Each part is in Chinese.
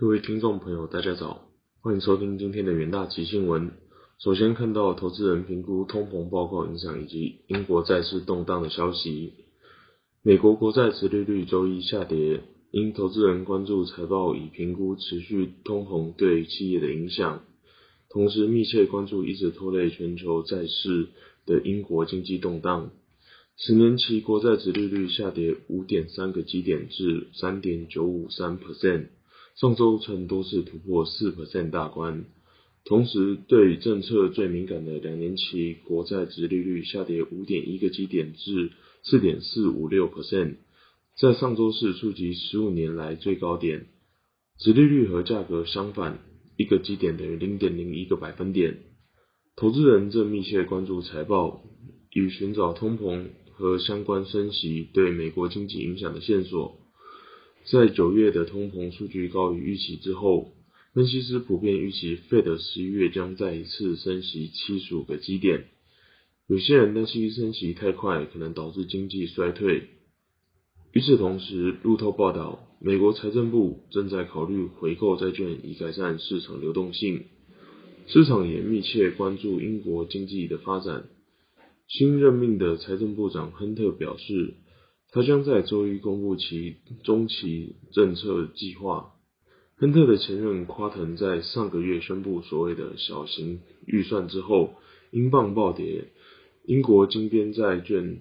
各位听众朋友，大家早，欢迎收听今天的元大奇新闻。首先看到投资人评估通膨报告影响以及英国债市动荡的消息。美国国债殖利率周一下跌，因投资人关注财报以评估持续通膨对企业的影响，同时密切关注一直拖累全球债市的英国经济动荡。十年期国债殖利率下跌五点三个基点至三点九五三 percent。上周曾多次突破四 percent 大关，同时对政策最敏感的两年期国债值利率下跌五点一个基点至四点四五六 percent，在上周四触及十五年来最高点，值利率和价格相反，一个基点等于零点零一个百分点。投资人正密切关注财报，以寻找通膨和相关升息对美国经济影响的线索。在九月的通膨数据高于预期之后，分析师普遍预期 Fed 十一月将再一次升息七十五个基点。有些人担心升息太快可能导致经济衰退。与此同时，路透报道，美国财政部正在考虑回购债券以改善市场流动性。市场也密切关注英国经济的发展。新任命的财政部长亨特表示。他将在周一公布其中期政策计划。亨特的前任夸腾在上个月宣布所谓的小型预算之后，英镑暴跌，英国金边债券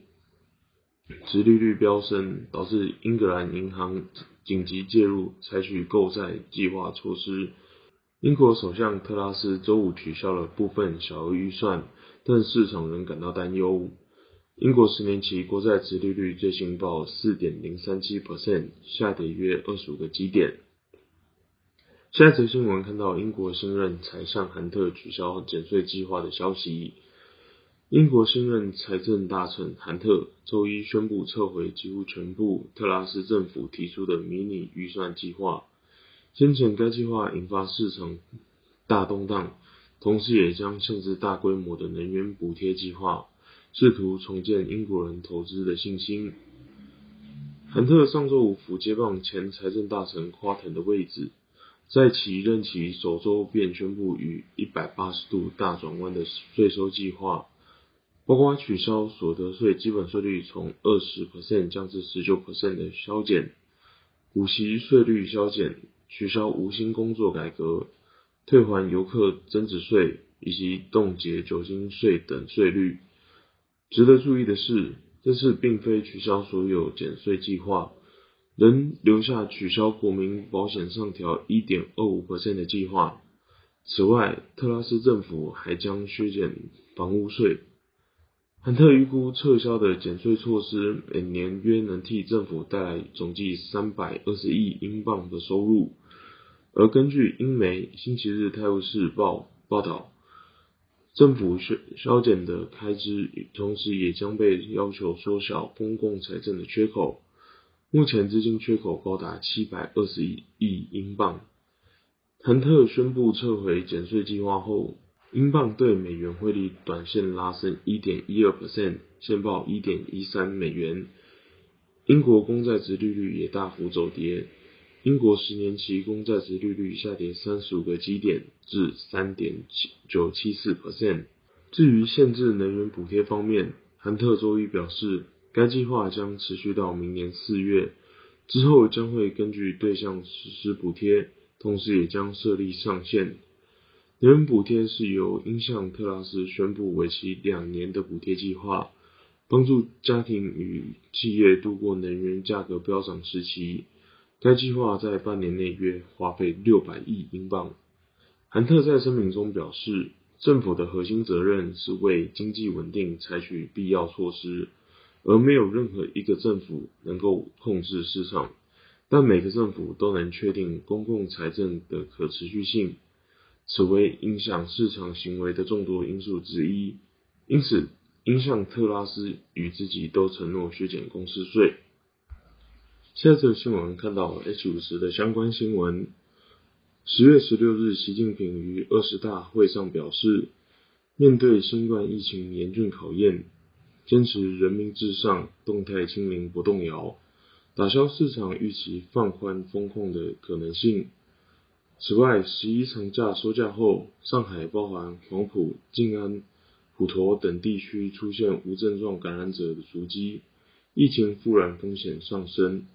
殖利率飙升，导致英格兰银行紧急介入，采取购债计划措施。英国首相特拉斯周五取消了部分小额预算，但市场仍感到担忧。英国十年期国债殖利率最新报四点零三七 percent，下跌约二十五个基点。下一则新闻看到英国新任财相韩特取消减税计划的消息。英国新任财政大臣韩特周一宣布撤回几乎全部特拉斯政府提出的迷你预算计划。先前该计划引发市场大动荡，同时也将限制大规模的能源补贴计划。试图重建英国人投资的信心。韩特上周五甫接棒前财政大臣夸腾的位置，在其任期首周便宣布与一百八十度大转弯的税收计划，包括取消所得税基本税率从二十 percent 降至十九 percent 的削减，股息税率削减，取消无薪工作改革，退还游客增值税以及冻结酒精税等税率。值得注意的是，这次并非取消所有减税计划，仍留下取消国民保险上调一点二五的计划。此外，特拉斯政府还将削减房屋税。亨特预估撤销的减税措施每年约能替政府带来总计三百二十亿英镑的收入。而根据英媒《星期日泰晤士报》报道。政府削削减的开支，同时也将被要求缩小公共财政的缺口。目前资金缺口高达七百二十亿英镑。亨特宣布撤回减税计划后，英镑对美元汇率短线拉升一点一二 percent，现报一点一三美元。英国公债值利率也大幅走跌。英国十年期公债值利率下跌三十五个基点至三点九七四 percent。至于限制能源补贴方面，韩特周一表示，该计划将持续到明年四月，之后将会根据对象实施补贴，同时也将设立上限。能源补贴是由英向特拉斯宣布为期两年的补贴计划，帮助家庭与企业度过能源价格飙涨时期。该计划在半年内约花费六百亿英镑。韩特在声明中表示，政府的核心责任是为经济稳定采取必要措施，而没有任何一个政府能够控制市场。但每个政府都能确定公共财政的可持续性，此为影响市场行为的众多因素之一。因此，英向特拉斯与自己都承诺削减公司税。下则新闻看到 H 五十的相关新闻。十月十六日，习近平于二十大会上表示，面对新冠疫情严峻考验，坚持人民至上，动态清零不动摇，打消市场预期放宽风控的可能性。此外，十一长假收假后，上海包含黄埔、静安、普陀等地区出现无症状感染者的足迹，疫情复燃风险上升。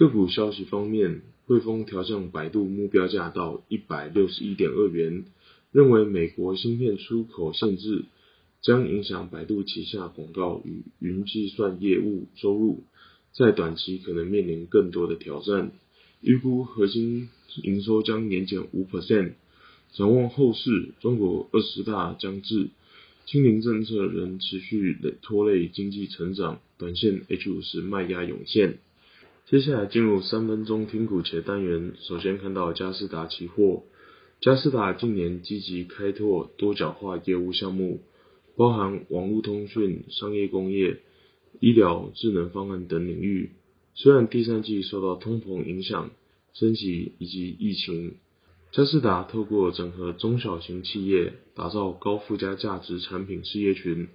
个股消息方面，汇丰调降百度目标价到一百六十一点二元，认为美国芯片出口限制将影响百度旗下广告与云计算业务收入，在短期可能面临更多的挑战，预估核心。营收将年减五 percent。展望后市，中国二十大将至，清零政策仍持续拖累经济成长，短线 H 五十卖压涌现。接下来进入三分钟听股且单元，首先看到嘉士达期货。嘉士达近年积极开拓多角化业务项目，包含网络通讯、商业工业、医疗、智能方案等领域。虽然第三季受到通膨影响，升级以及疫情，嘉士达透过整合中小型企业，打造高附加价值产品事业群，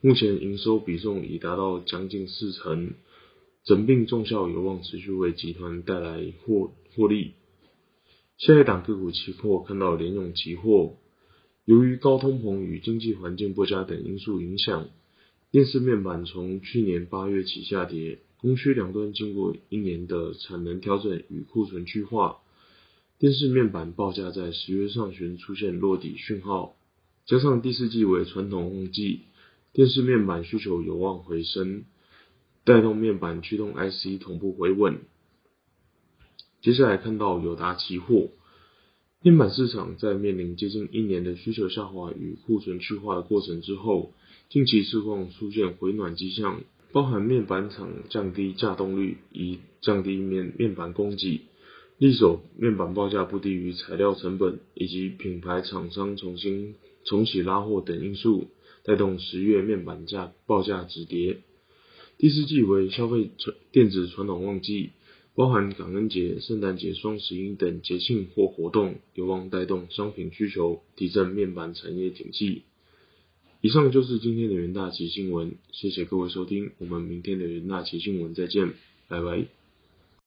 目前营收比重已达到将近四成，整并重效有望持续为集团带来获获利。下一档个股期货看到联咏期货，由于高通膨与经济环境不佳等因素影响，电视面板从去年八月起下跌。供需两端经过一年的产能调整与库存去化，电视面板报价在十月上旬出现落底讯号，加上第四季为传统旺季，电视面板需求有望回升，带动面板驱动 IC 同步回稳。接下来看到友达期货，面板市场在面临接近一年的需求下滑与库存去化的过程之后，近期市况出现回暖迹象。包含面板厂降低价动率，以降低面面板供给，力守面板报价不低于材料成本，以及品牌厂商重新重启拉货等因素，带动十月面板价报价止跌。第四季为消费传电子传统旺季，包含感恩节、圣诞节、双十一等节庆或活动，有望带动商品需求，提振面板产业景气。以上就是今天的元大奇新闻，谢谢各位收听，我们明天的元大奇新闻再见，拜拜。